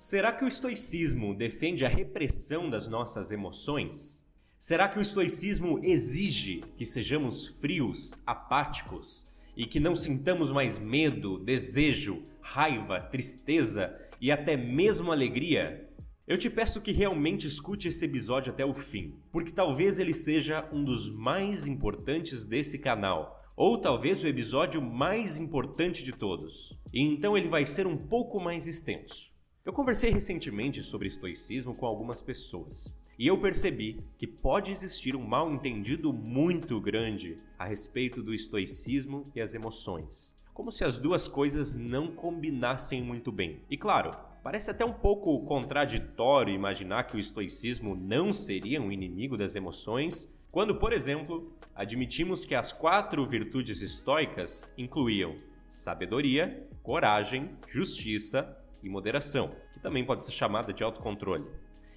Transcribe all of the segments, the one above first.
Será que o estoicismo defende a repressão das nossas emoções? Será que o estoicismo exige que sejamos frios, apáticos e que não sintamos mais medo, desejo, raiva, tristeza e até mesmo alegria? Eu te peço que realmente escute esse episódio até o fim, porque talvez ele seja um dos mais importantes desse canal, ou talvez o episódio mais importante de todos. E então ele vai ser um pouco mais extenso. Eu conversei recentemente sobre estoicismo com algumas pessoas e eu percebi que pode existir um mal entendido muito grande a respeito do estoicismo e as emoções. Como se as duas coisas não combinassem muito bem. E claro, parece até um pouco contraditório imaginar que o estoicismo não seria um inimigo das emoções, quando, por exemplo, admitimos que as quatro virtudes estoicas incluíam sabedoria, coragem, justiça e moderação, que também pode ser chamada de autocontrole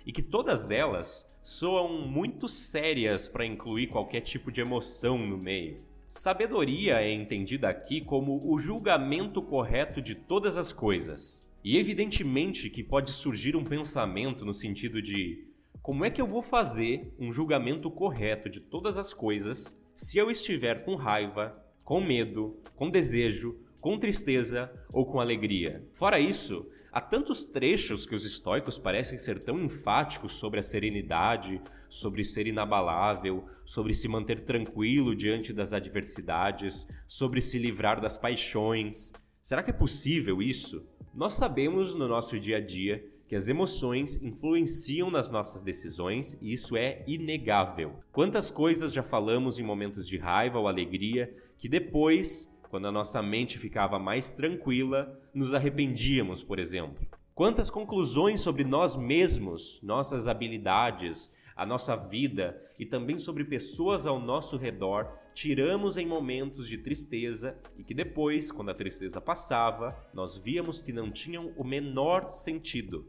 e que todas elas soam muito sérias para incluir qualquer tipo de emoção no meio. Sabedoria é entendida aqui como o julgamento correto de todas as coisas. E evidentemente que pode surgir um pensamento no sentido de como é que eu vou fazer um julgamento correto de todas as coisas se eu estiver com raiva, com medo, com desejo, com tristeza ou com alegria? Fora isso, Há tantos trechos que os estoicos parecem ser tão enfáticos sobre a serenidade, sobre ser inabalável, sobre se manter tranquilo diante das adversidades, sobre se livrar das paixões. Será que é possível isso? Nós sabemos no nosso dia a dia que as emoções influenciam nas nossas decisões e isso é inegável. Quantas coisas já falamos em momentos de raiva ou alegria que depois quando a nossa mente ficava mais tranquila, nos arrependíamos, por exemplo. Quantas conclusões sobre nós mesmos, nossas habilidades, a nossa vida e também sobre pessoas ao nosso redor tiramos em momentos de tristeza e que depois, quando a tristeza passava, nós víamos que não tinham o menor sentido.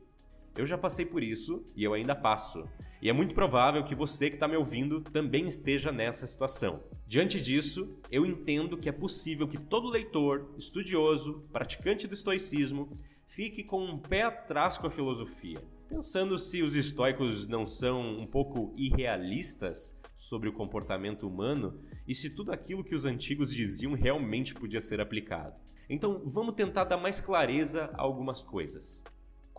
Eu já passei por isso e eu ainda passo. E é muito provável que você que está me ouvindo também esteja nessa situação. Diante disso, eu entendo que é possível que todo leitor, estudioso, praticante do estoicismo, fique com um pé atrás com a filosofia, pensando se os estoicos não são um pouco irrealistas sobre o comportamento humano e se tudo aquilo que os antigos diziam realmente podia ser aplicado. Então, vamos tentar dar mais clareza a algumas coisas.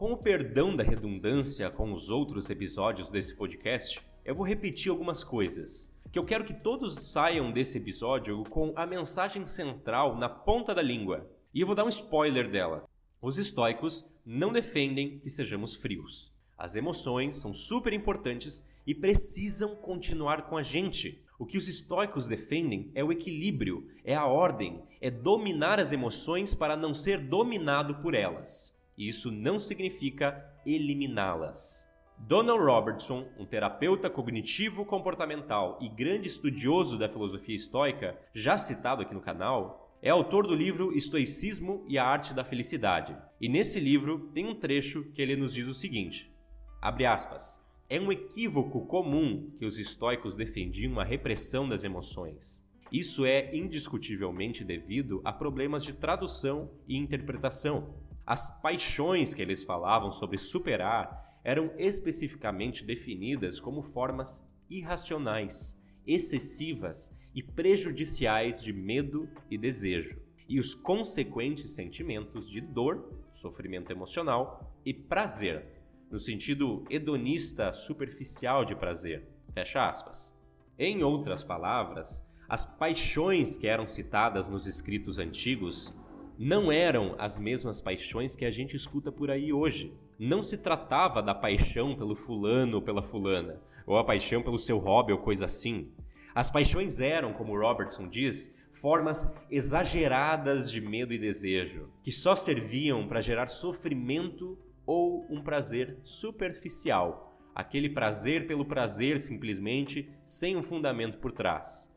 Com o perdão da redundância com os outros episódios desse podcast, eu vou repetir algumas coisas que eu quero que todos saiam desse episódio com a mensagem central na ponta da língua. E eu vou dar um spoiler dela. Os estoicos não defendem que sejamos frios. As emoções são super importantes e precisam continuar com a gente. O que os estoicos defendem é o equilíbrio, é a ordem, é dominar as emoções para não ser dominado por elas. Isso não significa eliminá-las. Donald Robertson, um terapeuta cognitivo-comportamental e grande estudioso da filosofia estoica, já citado aqui no canal, é autor do livro Estoicismo e a Arte da Felicidade. E nesse livro tem um trecho que ele nos diz o seguinte: abre aspas. É um equívoco comum que os estoicos defendiam a repressão das emoções. Isso é indiscutivelmente devido a problemas de tradução e interpretação. As paixões que eles falavam sobre superar eram especificamente definidas como formas irracionais, excessivas e prejudiciais de medo e desejo, e os consequentes sentimentos de dor, sofrimento emocional e prazer, no sentido hedonista superficial de prazer. Fecha aspas. Em outras palavras, as paixões que eram citadas nos escritos antigos não eram as mesmas paixões que a gente escuta por aí hoje. Não se tratava da paixão pelo fulano ou pela fulana, ou a paixão pelo seu hobby ou coisa assim. As paixões eram, como Robertson diz, formas exageradas de medo e desejo, que só serviam para gerar sofrimento ou um prazer superficial, aquele prazer pelo prazer simplesmente, sem um fundamento por trás.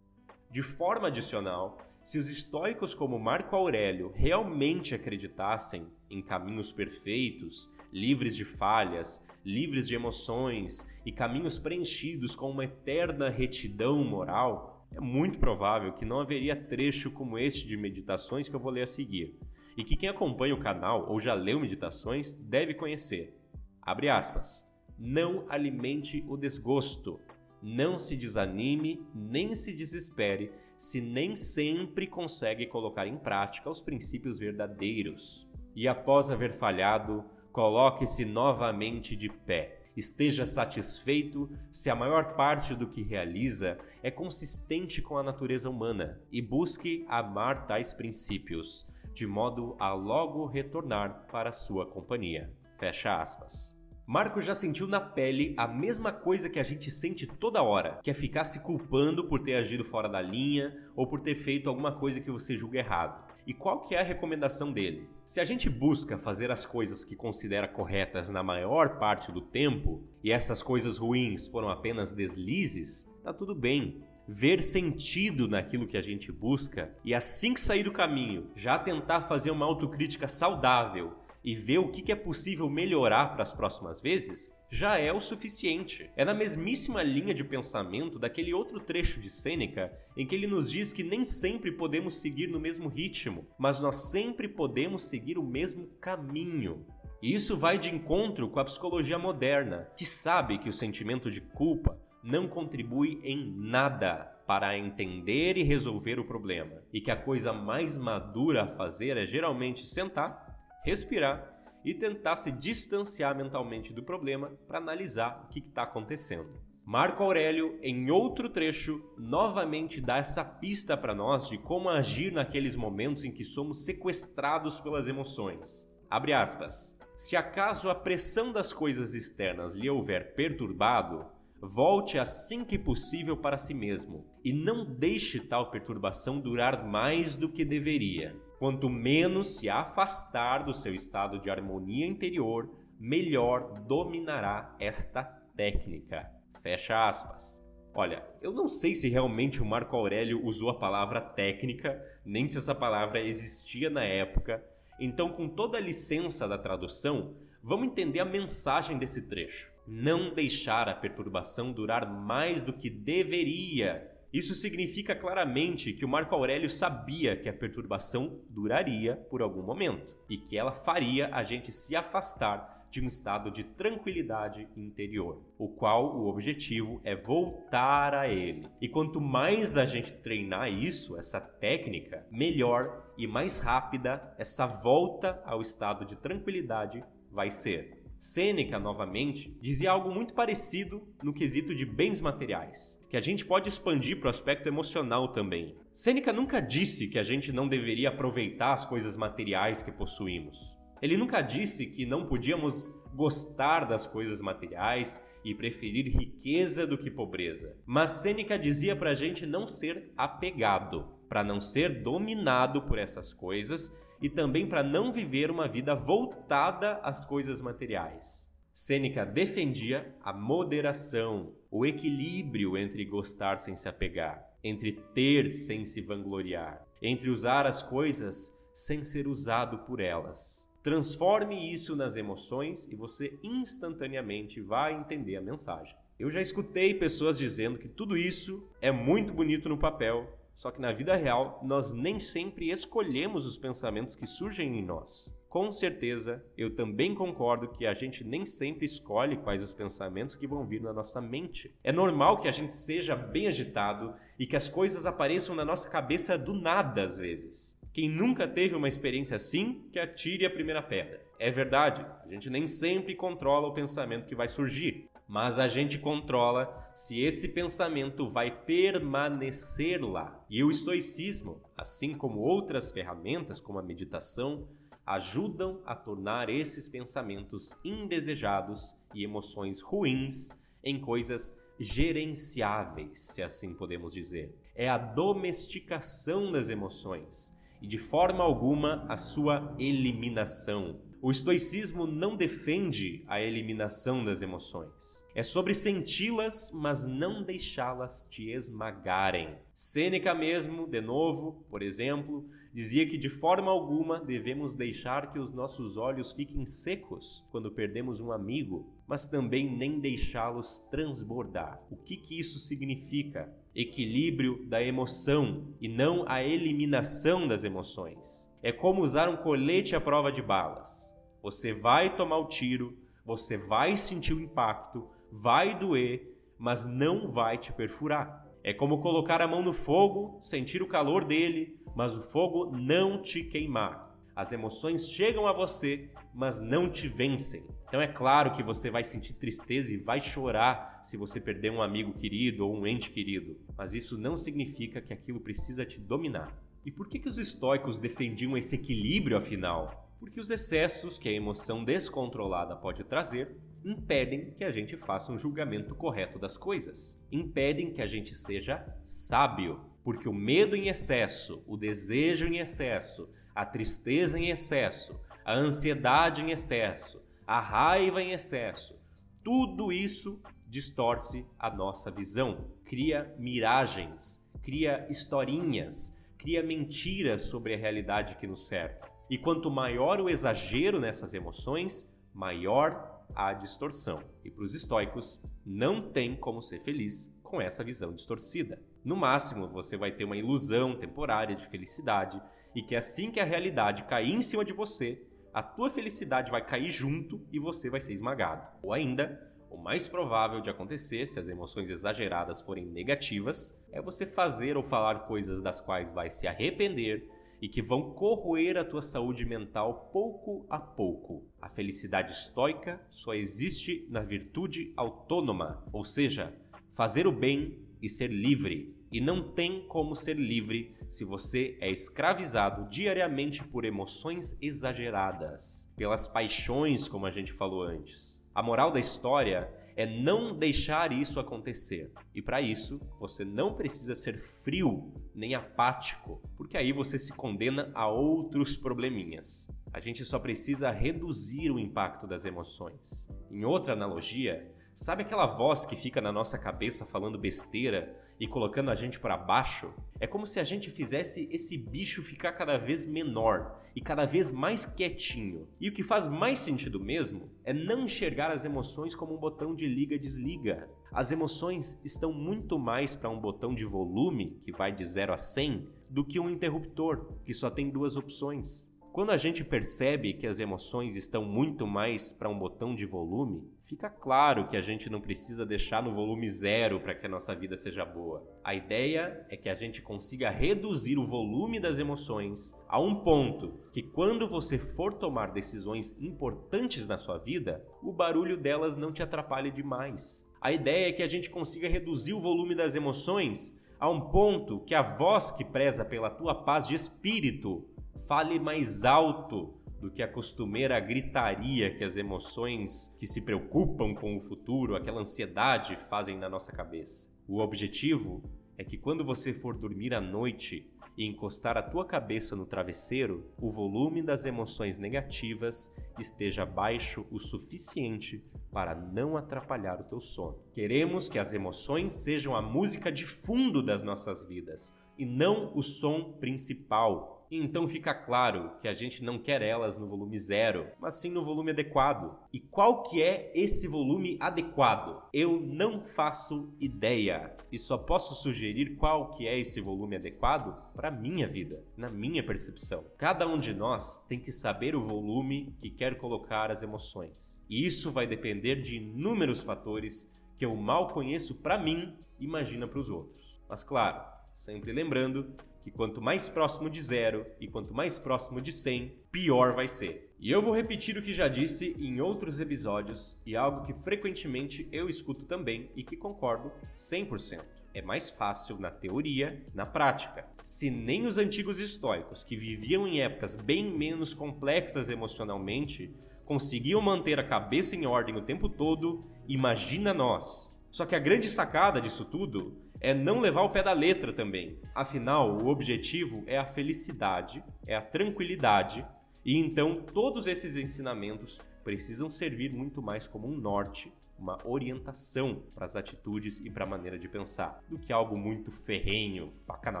De forma adicional, se os estoicos como Marco Aurélio realmente acreditassem em caminhos perfeitos, livres de falhas, livres de emoções e caminhos preenchidos com uma eterna retidão moral, é muito provável que não haveria trecho como este de meditações que eu vou ler a seguir. e que quem acompanha o canal ou já leu meditações deve conhecer. Abre aspas. Não alimente o desgosto. Não se desanime nem se desespere se nem sempre consegue colocar em prática os princípios verdadeiros. E após haver falhado, coloque-se novamente de pé. Esteja satisfeito se a maior parte do que realiza é consistente com a natureza humana e busque amar tais princípios, de modo a logo retornar para sua companhia. Fecha aspas. Marco já sentiu na pele a mesma coisa que a gente sente toda hora, que é ficar se culpando por ter agido fora da linha ou por ter feito alguma coisa que você julga errado. E qual que é a recomendação dele? Se a gente busca fazer as coisas que considera corretas na maior parte do tempo, e essas coisas ruins foram apenas deslizes, tá tudo bem. Ver sentido naquilo que a gente busca e assim que sair do caminho, já tentar fazer uma autocrítica saudável e ver o que é possível melhorar para as próximas vezes, já é o suficiente. É na mesmíssima linha de pensamento daquele outro trecho de Sêneca em que ele nos diz que nem sempre podemos seguir no mesmo ritmo, mas nós sempre podemos seguir o mesmo caminho. E isso vai de encontro com a psicologia moderna, que sabe que o sentimento de culpa não contribui em nada para entender e resolver o problema, e que a coisa mais madura a fazer é geralmente sentar respirar e tentar se distanciar mentalmente do problema para analisar o que está acontecendo. Marco Aurélio, em outro trecho, novamente dá essa pista para nós de como agir naqueles momentos em que somos sequestrados pelas emoções. Abre aspas. Se acaso a pressão das coisas externas lhe houver perturbado, volte assim que possível para si mesmo e não deixe tal perturbação durar mais do que deveria. Quanto menos se afastar do seu estado de harmonia interior, melhor dominará esta técnica. Fecha aspas. Olha, eu não sei se realmente o Marco Aurélio usou a palavra técnica, nem se essa palavra existia na época. Então, com toda a licença da tradução, vamos entender a mensagem desse trecho. Não deixar a perturbação durar mais do que deveria isso significa claramente que o Marco Aurélio sabia que a perturbação duraria por algum momento e que ela faria a gente se afastar de um estado de tranquilidade interior, o qual o objetivo é voltar a ele. E quanto mais a gente treinar isso, essa técnica, melhor e mais rápida essa volta ao estado de tranquilidade vai ser. Sêneca, novamente, dizia algo muito parecido no quesito de bens materiais, que a gente pode expandir para o aspecto emocional também. Sêneca nunca disse que a gente não deveria aproveitar as coisas materiais que possuímos. Ele nunca disse que não podíamos gostar das coisas materiais e preferir riqueza do que pobreza. Mas Sêneca dizia para a gente não ser apegado, para não ser dominado por essas coisas e também para não viver uma vida voltada às coisas materiais. Sêneca defendia a moderação, o equilíbrio entre gostar sem se apegar, entre ter sem se vangloriar, entre usar as coisas sem ser usado por elas. Transforme isso nas emoções e você instantaneamente vai entender a mensagem. Eu já escutei pessoas dizendo que tudo isso é muito bonito no papel, só que na vida real, nós nem sempre escolhemos os pensamentos que surgem em nós. Com certeza, eu também concordo que a gente nem sempre escolhe quais os pensamentos que vão vir na nossa mente. É normal que a gente seja bem agitado e que as coisas apareçam na nossa cabeça do nada às vezes. Quem nunca teve uma experiência assim, que atire a primeira pedra. É verdade, a gente nem sempre controla o pensamento que vai surgir mas a gente controla se esse pensamento vai permanecer lá. E o estoicismo, assim como outras ferramentas como a meditação, ajudam a tornar esses pensamentos indesejados e emoções ruins em coisas gerenciáveis, se assim podemos dizer. É a domesticação das emoções e de forma alguma a sua eliminação. O estoicismo não defende a eliminação das emoções. É sobre senti-las, mas não deixá-las te esmagarem. Sêneca mesmo, de novo, por exemplo, dizia que de forma alguma devemos deixar que os nossos olhos fiquem secos quando perdemos um amigo, mas também nem deixá-los transbordar. O que que isso significa? equilíbrio da emoção e não a eliminação das emoções. É como usar um colete à prova de balas. Você vai tomar o tiro, você vai sentir o impacto, vai doer, mas não vai te perfurar. É como colocar a mão no fogo, sentir o calor dele, mas o fogo não te queimar. As emoções chegam a você, mas não te vencem. Então é claro que você vai sentir tristeza e vai chorar se você perder um amigo querido ou um ente querido, mas isso não significa que aquilo precisa te dominar. E por que, que os estoicos defendiam esse equilíbrio afinal? Porque os excessos que a emoção descontrolada pode trazer impedem que a gente faça um julgamento correto das coisas, impedem que a gente seja sábio, porque o medo em excesso, o desejo em excesso, a tristeza em excesso, a ansiedade em excesso, a raiva em excesso, tudo isso distorce a nossa visão, cria miragens, cria historinhas, cria mentiras sobre a realidade que nos cerca. E quanto maior o exagero nessas emoções, maior a distorção. E para os estoicos, não tem como ser feliz com essa visão distorcida. No máximo, você vai ter uma ilusão temporária de felicidade e que assim que a realidade cair em cima de você, a tua felicidade vai cair junto e você vai ser esmagado. Ou ainda, o mais provável de acontecer, se as emoções exageradas forem negativas, é você fazer ou falar coisas das quais vai se arrepender e que vão corroer a tua saúde mental pouco a pouco. A felicidade estoica só existe na virtude autônoma, ou seja, fazer o bem e ser livre. E não tem como ser livre se você é escravizado diariamente por emoções exageradas, pelas paixões, como a gente falou antes. A moral da história é não deixar isso acontecer. E para isso, você não precisa ser frio nem apático, porque aí você se condena a outros probleminhas. A gente só precisa reduzir o impacto das emoções. Em outra analogia, sabe aquela voz que fica na nossa cabeça falando besteira e colocando a gente para baixo? É como se a gente fizesse esse bicho ficar cada vez menor e cada vez mais quietinho. E o que faz mais sentido mesmo é não enxergar as emoções como um botão de liga-desliga. As emoções estão muito mais para um botão de volume, que vai de 0 a 100, do que um interruptor, que só tem duas opções. Quando a gente percebe que as emoções estão muito mais para um botão de volume, fica claro que a gente não precisa deixar no volume zero para que a nossa vida seja boa. A ideia é que a gente consiga reduzir o volume das emoções a um ponto que, quando você for tomar decisões importantes na sua vida, o barulho delas não te atrapalhe demais. A ideia é que a gente consiga reduzir o volume das emoções a um ponto que a voz que preza pela tua paz de espírito Fale mais alto do que a costumeira gritaria que as emoções que se preocupam com o futuro, aquela ansiedade, fazem na nossa cabeça. O objetivo é que quando você for dormir à noite e encostar a tua cabeça no travesseiro, o volume das emoções negativas esteja baixo o suficiente para não atrapalhar o teu sono. Queremos que as emoções sejam a música de fundo das nossas vidas e não o som principal. Então fica claro que a gente não quer elas no volume zero, mas sim no volume adequado. E qual que é esse volume adequado? Eu não faço ideia e só posso sugerir qual que é esse volume adequado para minha vida, na minha percepção. Cada um de nós tem que saber o volume que quer colocar as emoções. E isso vai depender de inúmeros fatores que eu mal conheço para mim, imagina para os outros. Mas claro, sempre lembrando que quanto mais próximo de zero e quanto mais próximo de 100, pior vai ser. E eu vou repetir o que já disse em outros episódios e algo que frequentemente eu escuto também e que concordo 100%. É mais fácil na teoria que na prática. Se nem os antigos estoicos, que viviam em épocas bem menos complexas emocionalmente, conseguiam manter a cabeça em ordem o tempo todo, imagina nós. Só que a grande sacada disso tudo é não levar o pé da letra também. Afinal, o objetivo é a felicidade, é a tranquilidade, e então todos esses ensinamentos precisam servir muito mais como um norte, uma orientação para as atitudes e para a maneira de pensar, do que algo muito ferrenho, faca na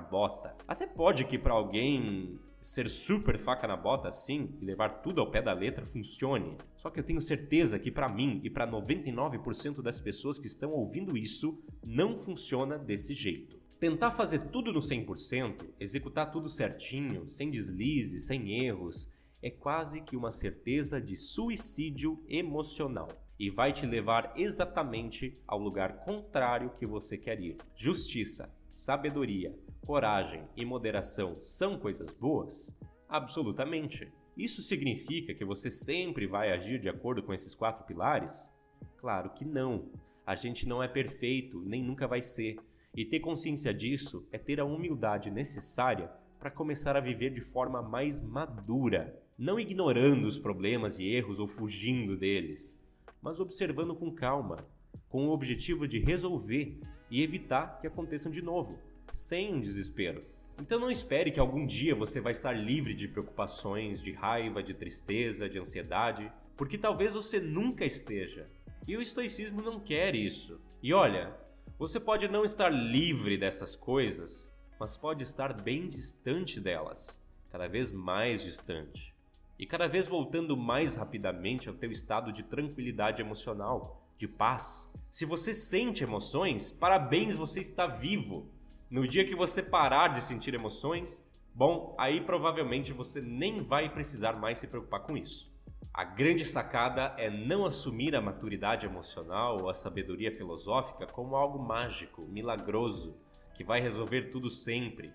bota. Até pode que para alguém ser super faca na bota assim e levar tudo ao pé da letra funcione. Só que eu tenho certeza que para mim e para 99% das pessoas que estão ouvindo isso não funciona desse jeito. Tentar fazer tudo no 100%, executar tudo certinho, sem deslize, sem erros, é quase que uma certeza de suicídio emocional e vai te levar exatamente ao lugar contrário que você quer ir. Justiça, sabedoria, coragem e moderação são coisas boas? Absolutamente. Isso significa que você sempre vai agir de acordo com esses quatro pilares? Claro que não. A gente não é perfeito, nem nunca vai ser. E ter consciência disso é ter a humildade necessária para começar a viver de forma mais madura, não ignorando os problemas e erros ou fugindo deles, mas observando com calma, com o objetivo de resolver e evitar que aconteçam de novo, sem um desespero. Então não espere que algum dia você vai estar livre de preocupações, de raiva, de tristeza, de ansiedade, porque talvez você nunca esteja. E o estoicismo não quer isso. E olha, você pode não estar livre dessas coisas, mas pode estar bem distante delas, cada vez mais distante. E cada vez voltando mais rapidamente ao teu estado de tranquilidade emocional, de paz. Se você sente emoções, parabéns, você está vivo. No dia que você parar de sentir emoções, bom, aí provavelmente você nem vai precisar mais se preocupar com isso. A grande sacada é não assumir a maturidade emocional ou a sabedoria filosófica como algo mágico, milagroso, que vai resolver tudo sempre,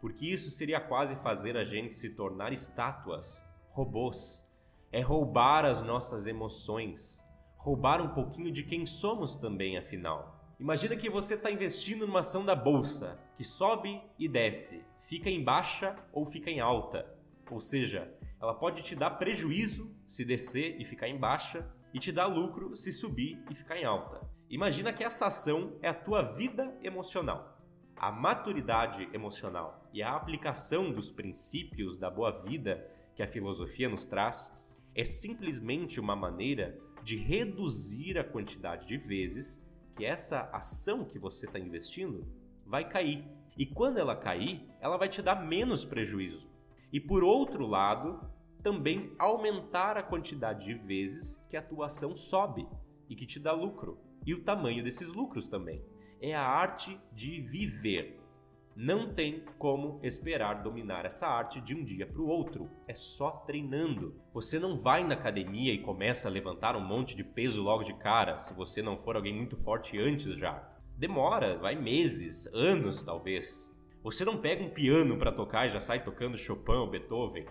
porque isso seria quase fazer a gente se tornar estátuas, robôs. É roubar as nossas emoções, roubar um pouquinho de quem somos também, afinal. Imagina que você está investindo numa ação da bolsa, que sobe e desce, fica em baixa ou fica em alta. Ou seja, ela pode te dar prejuízo se descer e ficar em baixa e te dar lucro se subir e ficar em alta. Imagina que essa ação é a tua vida emocional. A maturidade emocional e a aplicação dos princípios da boa vida que a filosofia nos traz é simplesmente uma maneira de reduzir a quantidade de vezes que essa ação que você está investindo vai cair. E quando ela cair, ela vai te dar menos prejuízo. E por outro lado, também aumentar a quantidade de vezes que a tua ação sobe e que te dá lucro. E o tamanho desses lucros também. É a arte de viver. Não tem como esperar dominar essa arte de um dia para o outro. É só treinando. Você não vai na academia e começa a levantar um monte de peso logo de cara, se você não for alguém muito forte antes já. Demora, vai meses, anos talvez. Você não pega um piano para tocar e já sai tocando Chopin ou Beethoven.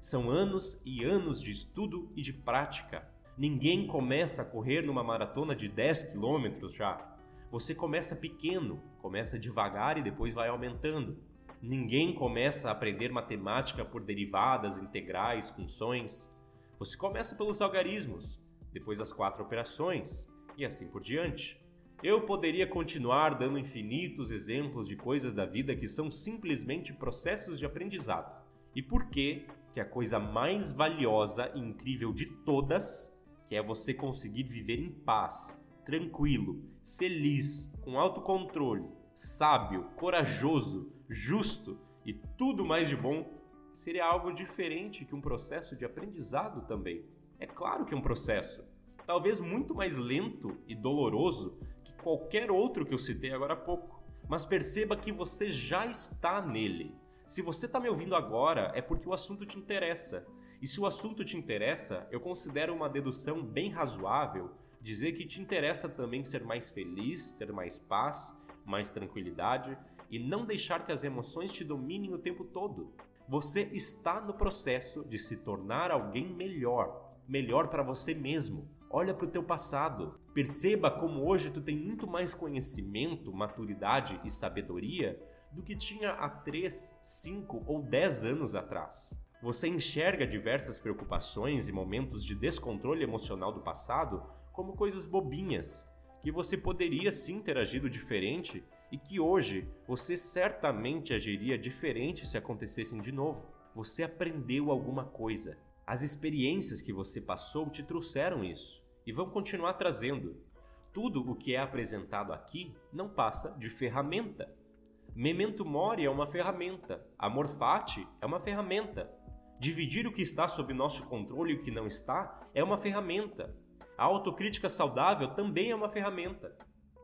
São anos e anos de estudo e de prática. Ninguém começa a correr numa maratona de 10 quilômetros já. Você começa pequeno, começa devagar e depois vai aumentando. Ninguém começa a aprender matemática por derivadas, integrais, funções. Você começa pelos algarismos, depois as quatro operações e assim por diante. Eu poderia continuar dando infinitos exemplos de coisas da vida que são simplesmente processos de aprendizado. E por que que a coisa mais valiosa e incrível de todas, que é você conseguir viver em paz, tranquilo, feliz, com autocontrole, sábio, corajoso, justo e tudo mais de bom, seria algo diferente que um processo de aprendizado também. É claro que é um processo, talvez muito mais lento e doloroso qualquer outro que eu citei agora há pouco. Mas perceba que você já está nele. Se você está me ouvindo agora, é porque o assunto te interessa. E se o assunto te interessa, eu considero uma dedução bem razoável dizer que te interessa também ser mais feliz, ter mais paz, mais tranquilidade e não deixar que as emoções te dominem o tempo todo. Você está no processo de se tornar alguém melhor, melhor para você mesmo. Olha para o teu passado. Perceba como hoje tu tem muito mais conhecimento, maturidade e sabedoria do que tinha há 3, 5 ou 10 anos atrás. Você enxerga diversas preocupações e momentos de descontrole emocional do passado como coisas bobinhas, que você poderia sim ter agido diferente e que hoje você certamente agiria diferente se acontecessem de novo. Você aprendeu alguma coisa, as experiências que você passou te trouxeram isso e vão continuar trazendo. Tudo o que é apresentado aqui não passa de ferramenta. Memento mori é uma ferramenta, amor fati é uma ferramenta. Dividir o que está sob nosso controle e o que não está é uma ferramenta. A autocrítica saudável também é uma ferramenta.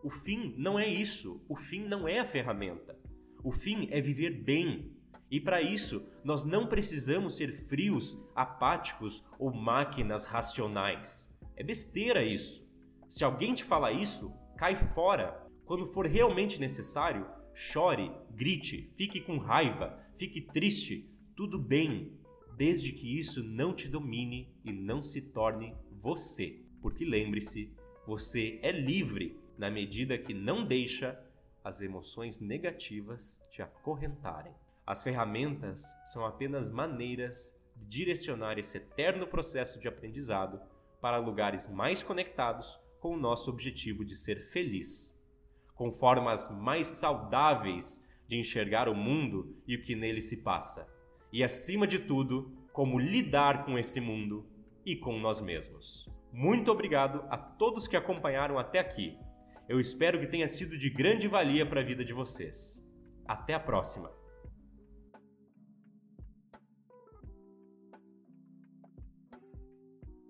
O fim não é isso. O fim não é a ferramenta. O fim é viver bem. E para isso, nós não precisamos ser frios, apáticos ou máquinas racionais. É besteira isso. Se alguém te fala isso, cai fora. Quando for realmente necessário, chore, grite, fique com raiva, fique triste, tudo bem, desde que isso não te domine e não se torne você. Porque lembre-se, você é livre na medida que não deixa as emoções negativas te acorrentarem. As ferramentas são apenas maneiras de direcionar esse eterno processo de aprendizado para lugares mais conectados com o nosso objetivo de ser feliz, com formas mais saudáveis de enxergar o mundo e o que nele se passa, e acima de tudo, como lidar com esse mundo e com nós mesmos. Muito obrigado a todos que acompanharam até aqui. Eu espero que tenha sido de grande valia para a vida de vocês. Até a próxima!